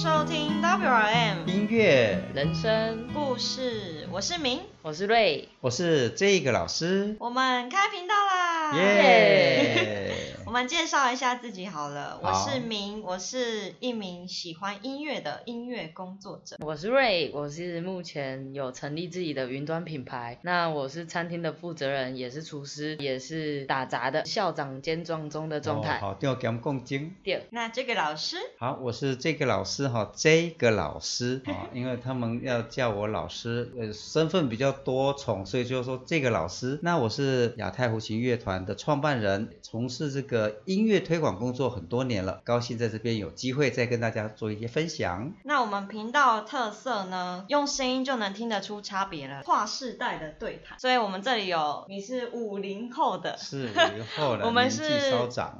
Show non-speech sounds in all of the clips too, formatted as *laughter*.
收听 WRM 音乐，人生，故事，我是明，我是瑞，我是这个老师，我们开频道啦！耶！我们介绍一下自己好了，我是明，我是一名喜欢音乐的音乐工作者。我是瑞，我是目前有成立自己的云端品牌。那我是餐厅的负责人，也是厨师，也是打杂的校长兼撞钟的状态。哦好，调讲共精。对，那这个老师，好，我是这个老师哈，这个老师啊，*laughs* 因为他们要叫我老师，呃，身份比较多重，所以就说这个老师。那我是亚太胡琴乐团的创办人，从事这个音乐推广工作很多年了，高兴在这边有机会再跟大家做一些分享。那我们频道的特色呢，用声音就能听得出差别了，跨世代的对谈。所以我们这里有你是五零后的，是五零后的，*laughs* 我们是。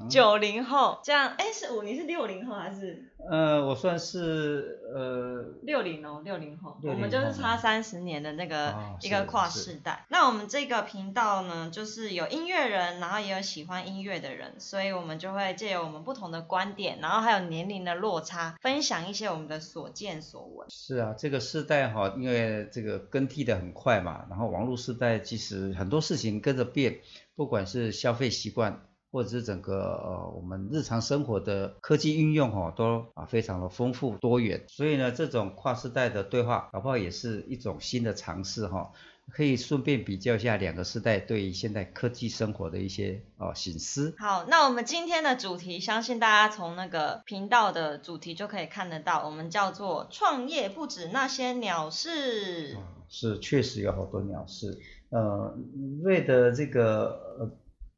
九零后，这样，哎，是五，你是六零后还是呃，我算是呃六零哦？六零后，我们就是差三十年的那个、哦一个跨是世代。那我们这个频道呢，就是有音乐人，然后也有喜欢音乐的人，所以我们就会借由我们不同的观点，然后还有年龄的落差，分享一些我们的所见所闻。是啊，这个世代哈，因为这个更替的很快嘛，然后网络时代其实很多事情跟着变，不管是消费习惯，或者是整个呃我们日常生活的科技运用哈，都啊非常的丰富多元。所以呢，这种跨世代的对话，搞不好也是一种新的尝试哈。可以顺便比较一下两个世代对于现代科技生活的一些哦醒思。好，那我们今天的主题，相信大家从那个频道的主题就可以看得到，我们叫做“创业不止那些鸟事”。啊是确实有好多鸟事。呃，瑞的这个呃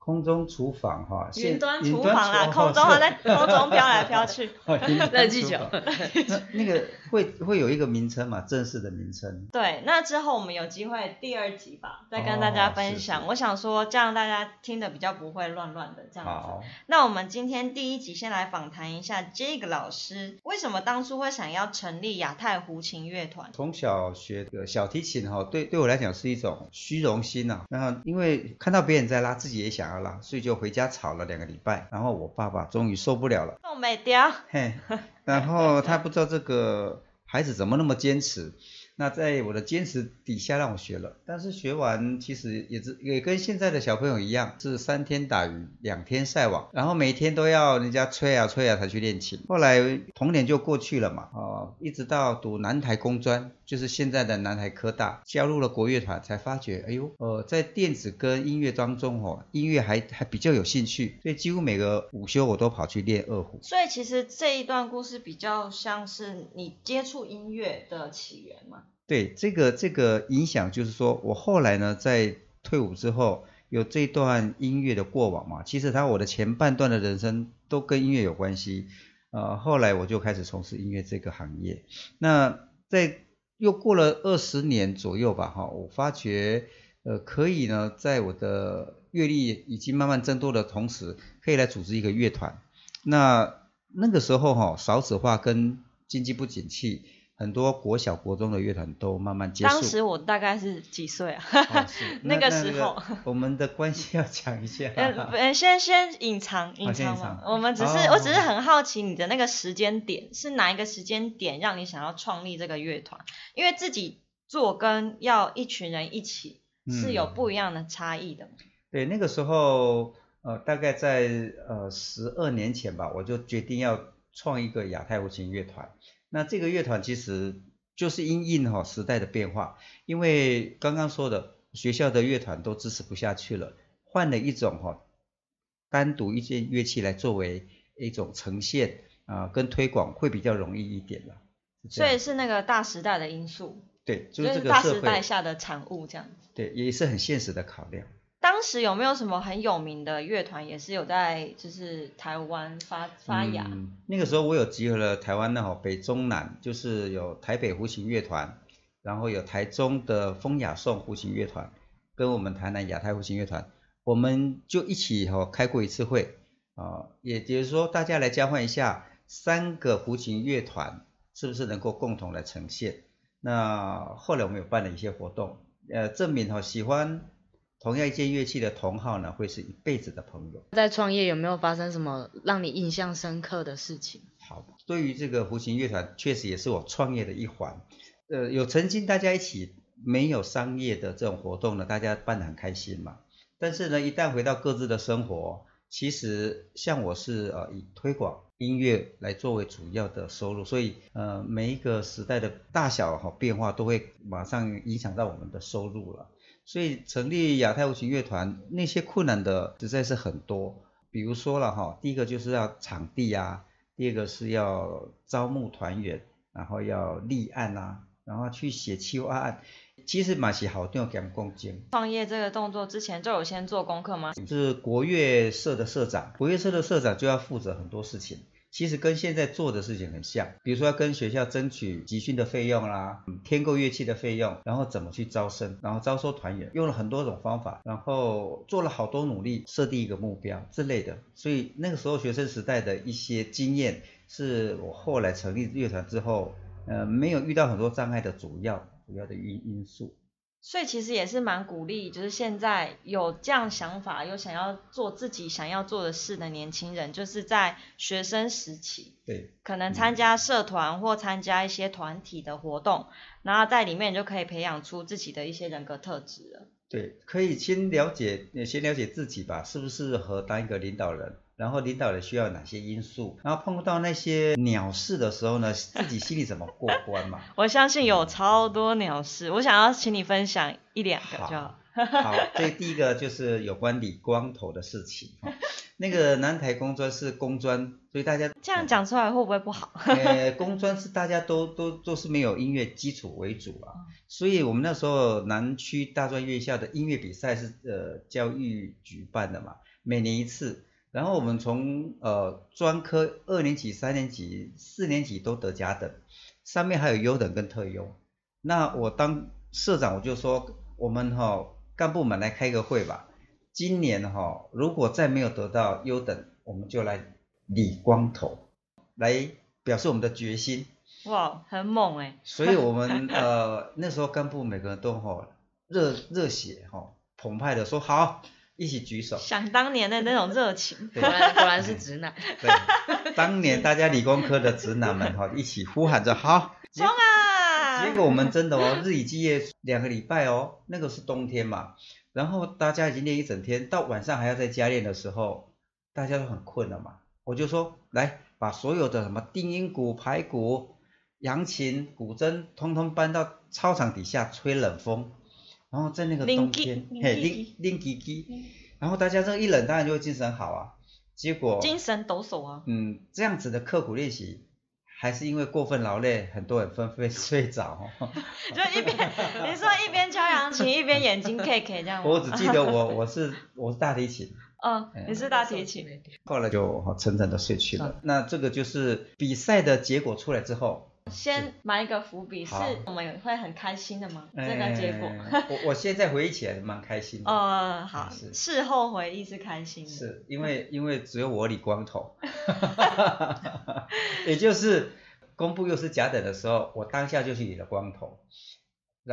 空中厨房哈，云端厨房啦，空中还在空中飘来飘去。*laughs* 热气 *laughs* 球那那个会会有一个名称嘛，正式的名称。对，那之后我们有机会第二集吧，再跟大家分享。我想说，这样大家听的比较不会乱乱的这样子。好，那我们今天第一集先来访谈一下这个老师，为什么当初会想要成立亚太胡琴乐团？从小学的小提琴哈，对对我来讲是一种虚荣心呐、然后因为看到别人在拉，自己也想要拉，所以就回家吵了两个礼拜。然后我爸爸终于受不了了。宋美雕，嘿，然后他不知道这个孩子怎么那么坚持，那在我的坚持底下让我学了，但是学完其实也是也跟现在的小朋友一样，是三天打鱼两天晒网，然后每天都要人家催啊催啊才去练琴。后来童年就过去了嘛，哦，一直到读南台工专，就是现在的南台科大，加入了国乐团，才发觉，哎呦，呃，在电子跟音乐当中哦，音乐还还比较有兴趣，所以几乎每个午休我都跑去练二胡。所以其实这一段故事比较像是你接触音乐的起源嘛。对这个这个影响，就是说我后来呢，在退伍之后有这段音乐的过往嘛，其实他我的前半段的人生都跟音乐有关系，呃，后来我就开始从事音乐这个行业。那在又过了二十年左右吧，哈，我发觉呃可以呢，在我的阅历已经慢慢增多的同时，可以来组织一个乐团。那那个时候哈、少子化跟经济不景气。很多国小、国中的乐团都慢慢结束。当时我大概是几岁啊？*laughs* 那个时候，*laughs* 我们的关系要讲一下。呃，*laughs* 呃先先隐藏隐藏嘛我们只是、哦我只是很好奇你的那个时间点是哪一个时间点让你想要创立这个乐团？因为自己做跟要一群人一起是有嗯不一样的差异的嘛。对，那个时候呃，大概在呃十二年前吧，我就决定要创一个亚太无琴乐团。那这个乐团其实就是因应哈、时代的变化，因为刚刚说的学校的乐团都支持不下去了，换了一种哈、单独一件乐器来作为一种呈现啊、跟推广会比较容易一点了。所以是那个大时代的因素，对，就就是是这个时代，下的产物这样子。对，也是很现实的考量。当时有没有什么很有名的乐团，也是有在就是台湾发发芽？那个时候我有集合了台湾的哈北中南，就是有台北胡琴乐团，然后有台中的风雅颂胡琴乐团，跟我们台南亚太胡琴乐团，我们就一起哈开过一次会啊，也就是说大家来交换一下三个胡琴乐团是不是能够共同来呈现。那后来我们有办了一些活动，呃，证明哈喜欢同样一件乐器的同好呢，会是一辈子的朋友。在创业有没有发生什么让你印象深刻的事情？好，对于这个胡琴乐团，确实也是我创业的一环。呃，有曾经大家一起没有商业的这种活动呢，大家办得很开心嘛。但是呢，一旦回到各自的生活，其实像我是呃以推广音乐来作为主要的收入，所以呃每一个时代的大小哈变化都会马上影响到我们的收入了。所以成立亚太无琴乐团那些困难的实在是很多，比如说了哈，第一个就是要场地啊，第二个是要招募团员，然后要立案啊，然后去写企划案。其实马是好定给共建。创业这个动作之前就有先做功课吗？是国乐社的社长，国乐社的社长就要负责很多事情。其实跟现在做的事情很像，比如说要跟学校争取集训的费用啦，添购乐器的费用，然后怎么去招生，然后招收团员，用了很多种方法，然后做了好多努力，设定一个目标之类的。所以那个时候学生时代的一些经验，是我后来成立乐团之后，呃，没有遇到很多障碍的主要主要的因因素。所以其实也是蛮鼓励，就是现在有这样想法，有想要做自己想要做的事的年轻人，就是在学生时期，对，可能参加社团或参加一些团体的活动，然后在里面就可以培养出自己的一些人格特质了。对，可以先了解，先了解自己吧，是不是合当一个领导人？然后领导人需要哪些因素？然后碰到那些鸟事的时候呢，自己心里怎么过关嘛？*laughs* 我相信有超多鸟事，我想要请你分享一两个就好。好，*laughs* 这第一个就是有关理光头的事情。那个南台工专是工专，所以大家这样讲出来会不会不好？*laughs* 呃，工专是大家都都都是没有音乐基础为主啊，所以我们那时候南区大专院校的音乐比赛是呃教育举办的嘛，每年一次。然后我们从呃专科二年级、三年级、四年级都得甲等，上面还有优等跟特优。那我当社长我就说，我们哈干部们来开个会吧。今年哈如果再没有得到优等，我们就来理光头，来表示我们的决心。哇，很猛哎！所以我们呃那时候干部每个人都哈热热血哈澎湃的说好。一起举手，想当年的那种热情，果然果然是直男。对，当年大家理工科的直男们哈，*laughs* 一起呼喊着好，冲啊！结果我们真的哦，日以继夜两个礼拜哦，那个是冬天嘛，然后大家已经练一整天，到晚上还要在家练的时候，大家都很困了嘛。我就说，来把所有的什么定音鼓、排鼓、扬琴、古筝，通通搬到操场底下吹冷风。然后在那个冬天，嘿，拎拎叽叽，然后大家这一冷，当然就会精神好啊。结果精神抖擞啊。嗯，这样子的刻苦练习，还是因为过分劳累，很多人纷纷睡着。*laughs* 就一边你说一边敲扬琴，*laughs* 一边眼睛 K K 这样。我只记得我 *laughs* 我是我是大提琴。嗯，你是大提琴。后来就沉沉的睡去了。那这个就是比赛的结果出来之后。先埋一个伏笔，是我们会很开心的吗？这个结果，我我现在回忆起来蛮开心的。哦，*laughs* 好，事后回忆是开心的。是因为因为只有我理光头，*laughs* 也就是公布又是假等的时候，我当下就去理了光头，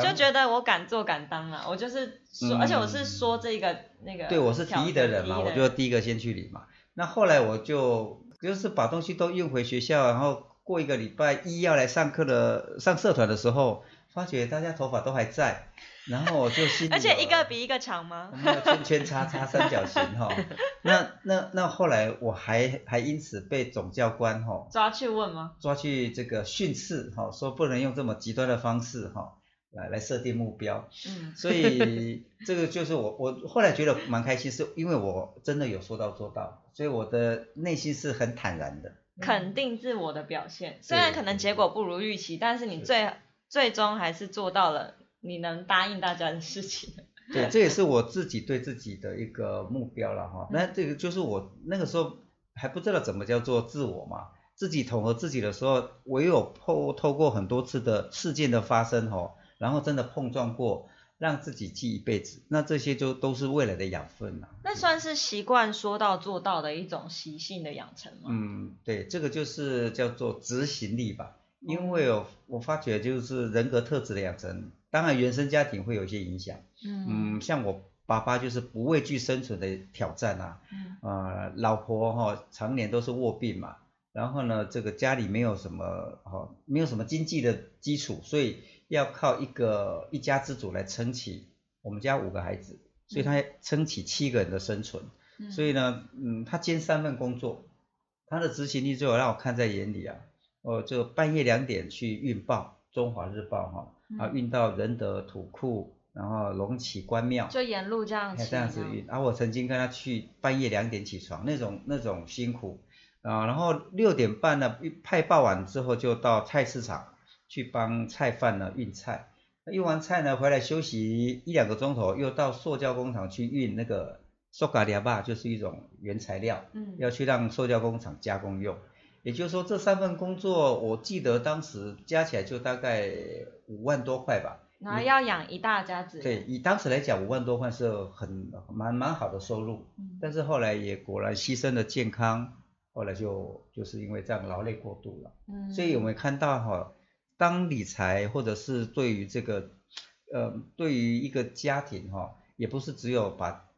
就觉得我敢做敢当了。我就是说，而且我是说这个那个，对我是提议的人嘛，我就第一个先去理嘛。那后来我就就是把东西都运回学校，然后。过一个礼拜一要来上课的上社团的时候，发觉大家头发都还在，然后我就心里，*laughs* 而且一个比一个长吗？*laughs* 圈圈叉叉三角形哈，那那那后来我还还因此被总教官哈抓去问吗？抓去这个训斥哈，说不能用这么极端的方式哈来来设定目标，嗯，所以 *laughs* 这个就是我我后来觉得蛮开心，是因为我真的有说到做到，所以我的内心是很坦然的。肯定自我的表现，虽然可能结果不如预期，但是你最最终还是做到了你能答应大家的事情。对，*laughs* 这也是我自己对自己的一个目标了哈。那这个就是我那个时候还不知道怎么叫做自我嘛，自己统合自己的时候，唯有透透过很多次的事件的发生哈，然后真的碰撞过。让自己记一辈子，那这些就都是未来的养分了。那算是习惯说到做到的一种习性的养成吗？嗯，对，这个就是叫做执行力吧。因为我我发觉就是人格特质的养成，当然原生家庭会有一些影响。嗯，像我爸爸就是不畏惧生存的挑战啊。嗯。呃，老婆哈常年都是卧病嘛。然后呢，这个家里没有什么哦，没有什么经济的基础，所以要靠一个一家之主来撑起我们家五个孩子，所以他撑起七个人的生存。嗯所以呢，嗯，他兼三份工作，他的执行力最后让我看在眼里啊。哦，就半夜两点去运报《中华日报》哈，啊，运到仁德土库，然后龙崎关庙，就沿路这样骑，哎这样子运。啊，我曾经跟他去半夜两点起床，那种那种辛苦啊，然后六点半呢派报完之后就到菜市场去帮菜贩呢运菜，运完菜呢回来休息一两个钟头，又到塑胶工厂去运那个塑胶料吧，就是一种原材料，嗯，要去让塑胶工厂加工用。也就是说，这三份工作，我记得当时加起来就大概五万多块吧。然后要养一大家子，对，以当时来讲，五万多块是很蛮蛮好的收入。嗯但是后来也果然牺牲了健康，后来就就是因为这样劳累过度了。嗯，所以我们看到哈，当理财或者是对于这个呃，对于一个家庭哈，也不是只有把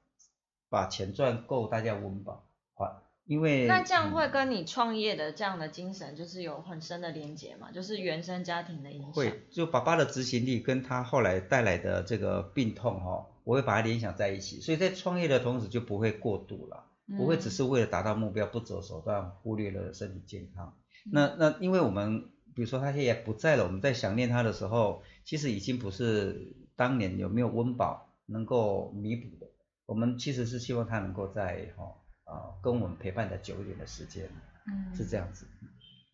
把钱赚够大家温饱，啊，因为那这样嗯会跟你创业的这样的精神，就是有很深的连结嘛？就是原生家庭的影响。会，就爸爸的执行力跟他后来带来的这个病痛哈、我会把它联想在一起，所以在创业的同时就不会过度了，不会只嗯是为了达到目标不择手段，忽略了身体健康。嗯那那因为我们比如说他现在不在了，我们在想念他的时候，其实已经不是当年有没有温饱能够弥补的，我们其实是希望他能够在哈啊、跟我们陪伴的久一点的时间，嗯是这样子。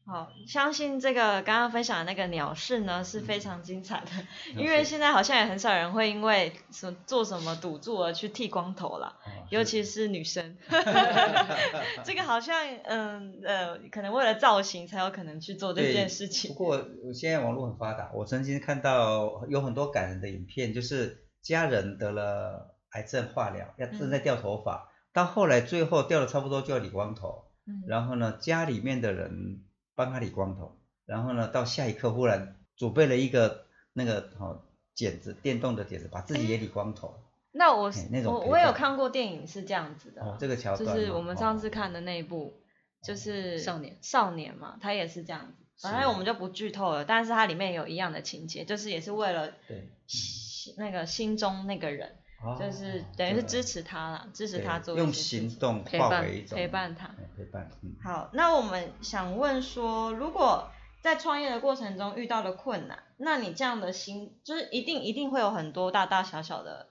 好，相信这个刚刚分享的那个鸟事呢是非常精彩的，嗯因为现在好像也很少人会因为什做什么赌注而去剃光头啦，哦尤其是女生，*laughs* 这个好像嗯呃，可能为了造型才有可能去做这对件事情。不。过现在网络很发达，我曾经看到有很多感人的影片，就是家人得了癌症化疗，要正在掉头发，到后来最后掉的差不多就要理光头，嗯。然后呢，家里面的人帮他理光头，然后呢，到下一刻忽然准备了一个那个哦剪子，电动的剪子，把自己也理光头。那我哎那种我我有看过电影是这样子的啦，哦，这个桥就段就，是我们上次哦看的那一部，就是少年。少年嘛，他也是这样子。反正我们就不剧透了，但是它里面有一样的情节，就是也是为了对，心那个心中那个人，哦就是等于是支持他啦，支持他做一用些行动陪伴陪伴他。哎陪伴，嗯。好，那我们想问说，如果在创业的过程中遇到了困难，那你这样的心，就是一定一定会有很多大大小小的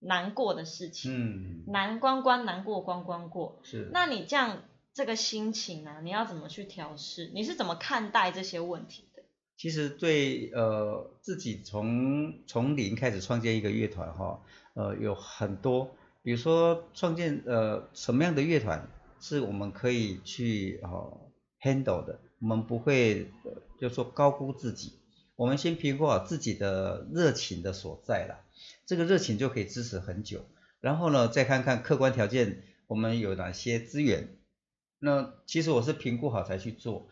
难过的事情，嗯，难关关难过关关过。是。那你这样这个心情呢、你要怎么去调试？你是怎么看待这些问题的？其实对呃自己从从零开始创建一个乐团哈，呃有很多，比如说创建呃什么样的乐团是我们可以去哦 handle 的，我们不会就说高估自己，我们先评估好自己的热情的所在啦，这个热情就可以支持很久，然后呢再看看客观条件我们有哪些资源，那其实我是评估好才去做。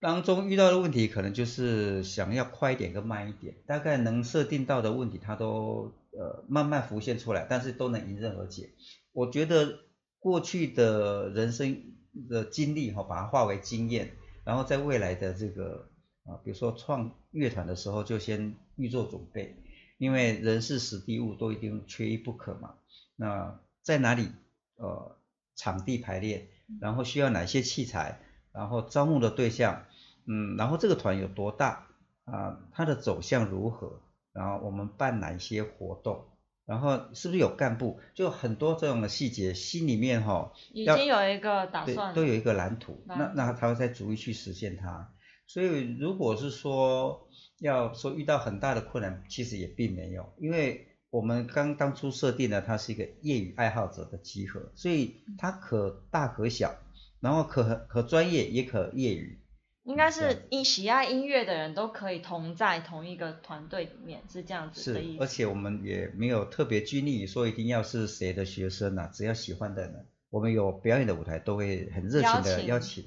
当中遇到的问题可能就是想要快一点跟慢一点，大概能设定到的问题，它都呃慢慢浮现出来，但是都能迎刃而解。我觉得过去的人生的经历哈、把它化为经验，然后在未来的这个啊，比如说创乐团的时候，就先预做准备，因为人事时地物都一定缺一不可嘛。那在哪里呃场地排练，然后需要哪些器材，然后招募的对象，嗯，然后这个团有多大啊、它的走向如何，然后我们办哪一些活动，然后是不是有干部，就很多这种的细节，心里面哈、要已经有一个打算，都有一个蓝图，蓝那那他会再逐一去实现它。所以如果是说要说遇到很大的困难，其实也并没有，因为我们刚当初设定了它是一个业余爱好者的集合，所以它可大可小，然后可可专业也可业余。应该是音喜爱音乐的人都可以同在同一个团队里面，是这样子的是意，思。而且我们也没有特别拘泥于说一定要是谁的学生啊，只要喜欢的人，我们有表演的舞台都会很热情的邀请邀请，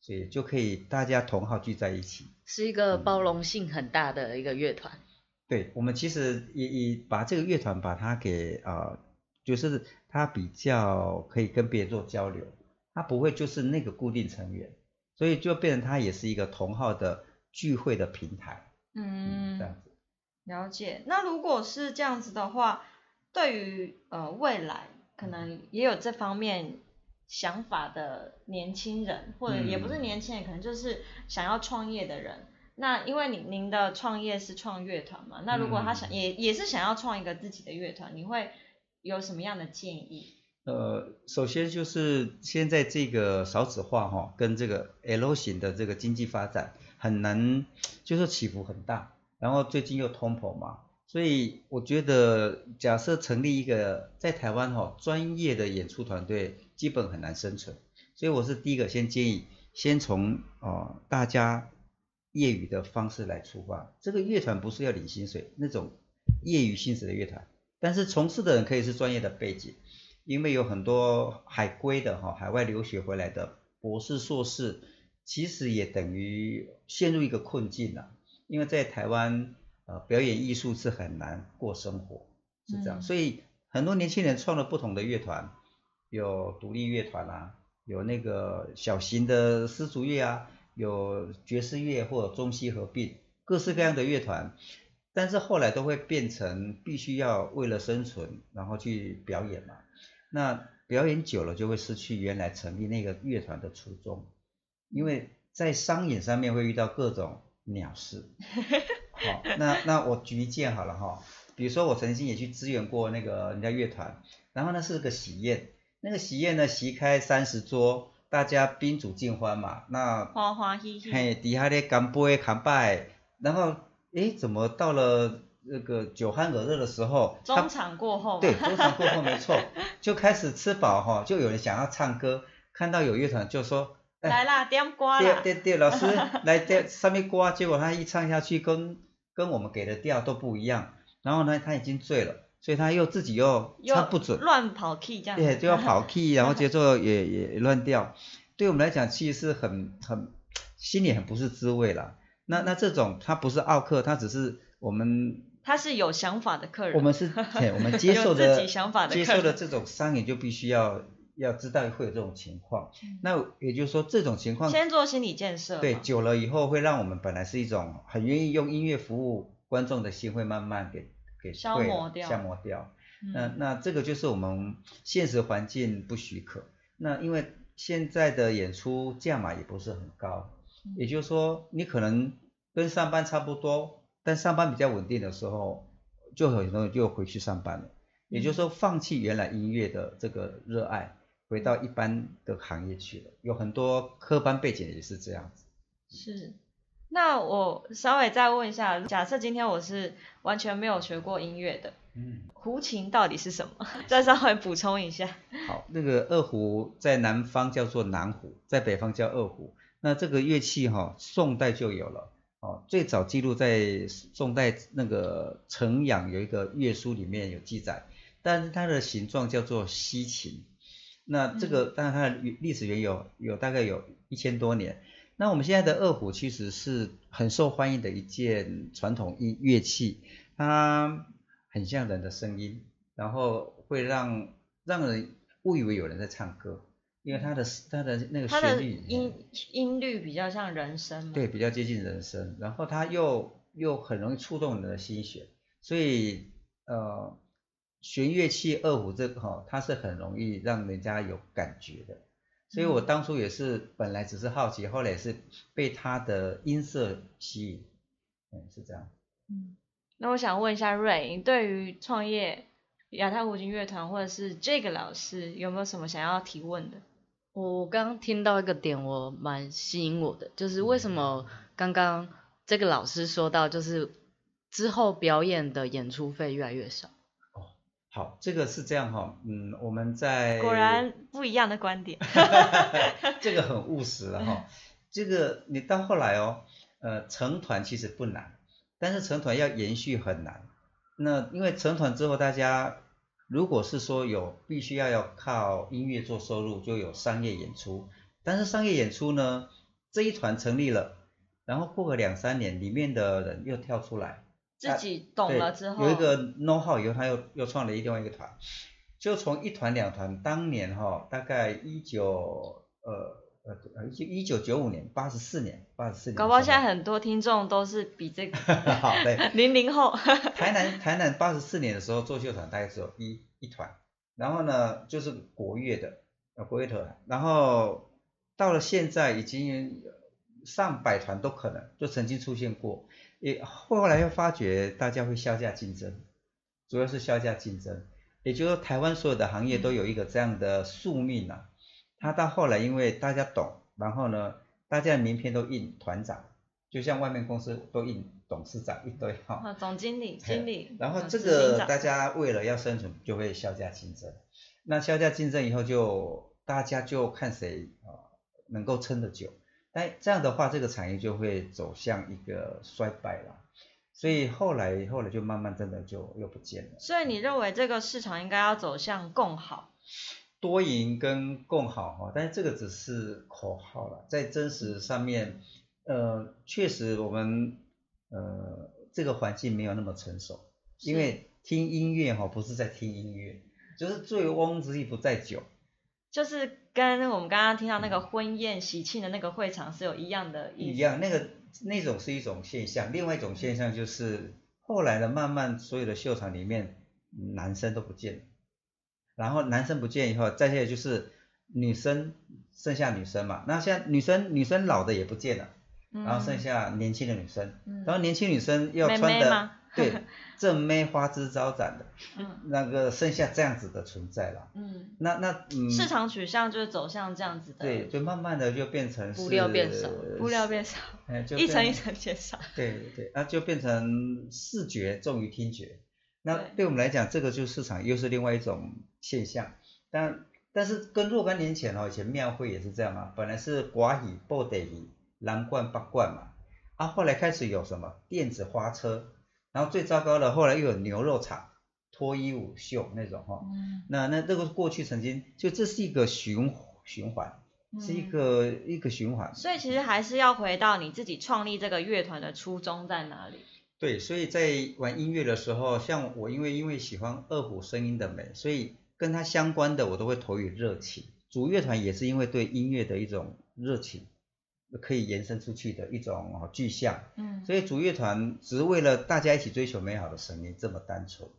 所以就可以大家同好聚在一起。是一个包容性很大的一个乐团。对，我们其实也也把这个乐团把它给啊、呃就是它比较可以跟别人做交流，它不会就是那个固定成员，所以就变成它也是一个同号的聚会的平台，嗯这，样子。了解。那如果是这样子的话，对于呃未来可能也有这方面想法的年轻人，或者也不是嗯年轻人，可能就是想要创业的人。那因为您您的创业是创乐团嘛，那如果他想、嗯也也是想要创一个自己的乐团，你会有什么样的建议？呃，首先就是现在这个少子化哈、跟这个 L 型的这个经济发展很难，就是起伏很大。然后最近又通膨嘛，所以我觉得假设成立一个在台湾哈、专业的演出团队，基本很难生存。所以我是第一个先建议，先从呃大家业余的方式来出发。这个乐团不是要领薪水那种业余性质的乐团，但是从事的人可以是专业的背景。因为有很多海归的哈，海外留学回来的博士、硕士，其实也等于陷入一个困境了。因为在台湾，呃，表演艺术是很难过生活，是这样。嗯所以很多年轻人创了不同的乐团，有独立乐团啊，有那个小型的丝竹乐啊，有爵士乐或者中西合并，各式各样的乐团。但是后来都会变成必须要为了生存，然后去表演嘛。那表演久了就会失去原来成立那个乐团的初衷，因为在商演上面会遇到各种鸟事。*laughs* 好，那那我举一件好了哈，比如说我曾经也去支援过那个人家乐团，然后呢是个喜宴，那个喜宴呢席开三十桌，大家宾主尽欢嘛，那欢欢喜喜，嘿，底下咧干杯干拜，然后诶，怎么到了那个酒酣耳热的时候，中场过后，对，中场过后没错，就开始吃饱哈，就有人想要唱歌，看到有乐团就说，哎，来啦，点歌啦，对对对，老师来点上面刮，结果他一唱下去跟跟我们给的调都不一样，然后呢他已经醉了，所以他又自己又又唱不准，乱跑 key 这样子，对，就要跑 key，然后节奏也也乱掉，对我们来讲其实是很很心里很不是滋味啦。那那这种他不是奥克，他只是我们他是有想法的客人，我们是嘿 *laughs* 我们接受的自的己想法的接受的这种商演就必须要要知道会有这种情况。那也就是说这种情况先做心理建设，对久了以后会让我们本来是一种很愿意用音乐服务观众的心会慢慢给给消磨掉。消磨掉。嗯。那那这个就是我们现实环境不许可。那因为现在的演出价码也不是很高，嗯。也就是说你可能跟上班差不多，但上班比较稳定的时候，就很多人就回去上班了。也就是说，放弃原来音乐的这个热爱，回到一般的行业去了。有很多科班背景也是这样子。是。那我稍微再问一下，假设今天我是完全没有学过音乐的，嗯，胡琴到底是什么？*laughs* 再稍微补充一下。好，那个二胡在南方叫做南胡，在北方叫二胡。那这个乐器哈、宋代就有了。哦，最早记录在宋代那个城阳有一个乐书里面有记载，但是它的形状叫做西琴。那这个当然它的历史缘由有大概有一千多年。那我们现在的二胡其实是很受欢迎的一件传统音乐器，它很像人的声音，然后会让让人误以为有人在唱歌，因为它的它的那个它的旋律音音律比较像人声嘛。对，比较接近人声，然后它又又很容易触动你的心弦，所以呃，弦乐器二胡这个哈、它是很容易让人家有感觉的。所以我当初也是本来只是好奇，后来也是被它的音色吸引，嗯，是这样。嗯，那我想问一下瑞，你对于创业亚太胡琴乐团或者是这个老师有没有什么想要提问的？我刚刚听到一个点，我蛮吸引我的，就是为什么刚刚这个老师说到，就是之后表演的演出费越来越少。哦好，这个是这样哈、嗯，我们在果然不一样的观点。*laughs* *laughs* 这个很务实了哈。这个你到后来哦，呃，成团其实不难，但是成团要延续很难。那因为成团之后，大家如果是说有必须要要靠音乐做收入，就有商业演出。但是商业演出呢，这一团成立了，然后过个两三年，里面的人又跳出来，自己懂了之后，有一个 know how 以后，他又又创了另外一个团，就从一团两团，当年哈、大概一九呃呃呃，一一九九五年，八十四年，八十四年。搞不好现在很多听众都是比这个 *laughs* 好对，*laughs* 零零后。*laughs* 台南台南八十四年的时候做秀团大概只有一一团，然后呢就是国乐的呃国乐团，然后到了现在已经上百团都可能，就曾经出现过，也后来又发觉大家会销价竞争，主要是销价竞争，也就是说台湾所有的行业都有一个这样的宿命啊。他到后来，因为大家懂，然后呢，大家的名片都印团长，就像外面公司都印董事长一堆哈。总经理、经理。然后这个大家为了要生存，就会削价竞争。那削价竞争以后，就大家就看谁啊能够撑得久。但这样的话，这个产业就会走向一个衰败了。所以后来后来就慢慢真的就又不见了。所以你认为这个市场应该要走向共好？多赢跟共好哈，但是这个只是口号了，在真实上面，呃，确实我们呃这个环境没有那么成熟，因为听音乐哈不是在听音乐，就是醉翁之意不在酒，就是跟我们刚刚听到那个婚宴喜庆的那个会场是有一样的一样，那个那种是一种现象，另外一种现象就是后来的慢慢所有的秀场里面男生都不见了。然后男生不见以后，再下来就是女生剩下女生嘛，那现在女生女生老的也不见了，然后剩下年轻的女生，然后年轻女生要穿的对正妹花枝招展的，那个剩下这样子的存在了，嗯，那那嗯。市场取向就是走向这样子的，对，就慢慢的就变成布料变少，布料变少，一层一层减少，对对对，那就变成视觉重于听觉。那对我们来讲，这个就市场又是另外一种现象。但但是跟若干年前哦，以前庙会也是这样嘛，本来是寡喜、布袋戏、蓝冠、八冠嘛，啊，后来开始有什么电子花车，然后最糟糕的，后来又有牛肉厂、脱衣舞秀那种哈。嗯。那那这个过去曾经就这是一个循循环，是一个一个循环。所以其实还是要回到你自己创立这个乐团的初衷在哪里。对，所以在玩音乐的时候，像我因为因为喜欢二胡声音的美，所以跟它相关的我都会投以热情。主乐团也是因为对音乐的一种热情，可以延伸出去的一种具象。嗯，所以主乐团只是为了大家一起追求美好的声音，这么单纯，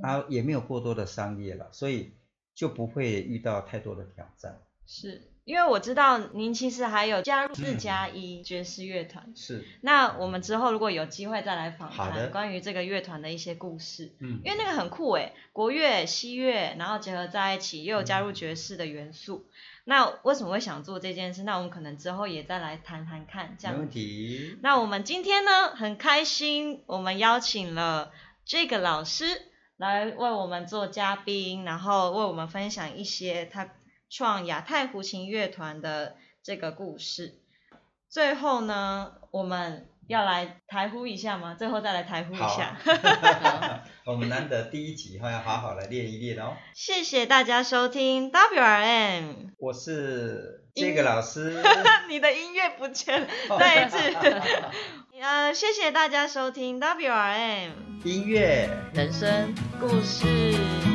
然后也没有过多的商业了，所以就不会遇到太多的挑战。是。因为我知道您其实还有加入四加一爵士乐团，是。那我们之后如果有机会再来访谈关于这个乐团的一些故事，嗯，因为那个很酷诶，国乐、西乐，然后结合在一起，又有加入爵士的元素。那为什么会想做这件事？那我们可能之后也再来谈谈看，这样。没问题。那我们今天呢，很开心，我们邀请了这个老师来为我们做嘉宾，然后为我们分享一些他。创亚太胡琴乐团的这个故事，最后呢，我们要来台呼一下吗？最后再来台呼一下。*laughs* 我们难得第一集哈，要好好来练一练哦。谢谢大家收听 WRM，我是这个老师。*laughs* 你的音乐不见了，再一次。呃，谢谢大家收听 WRM，音乐人生故事。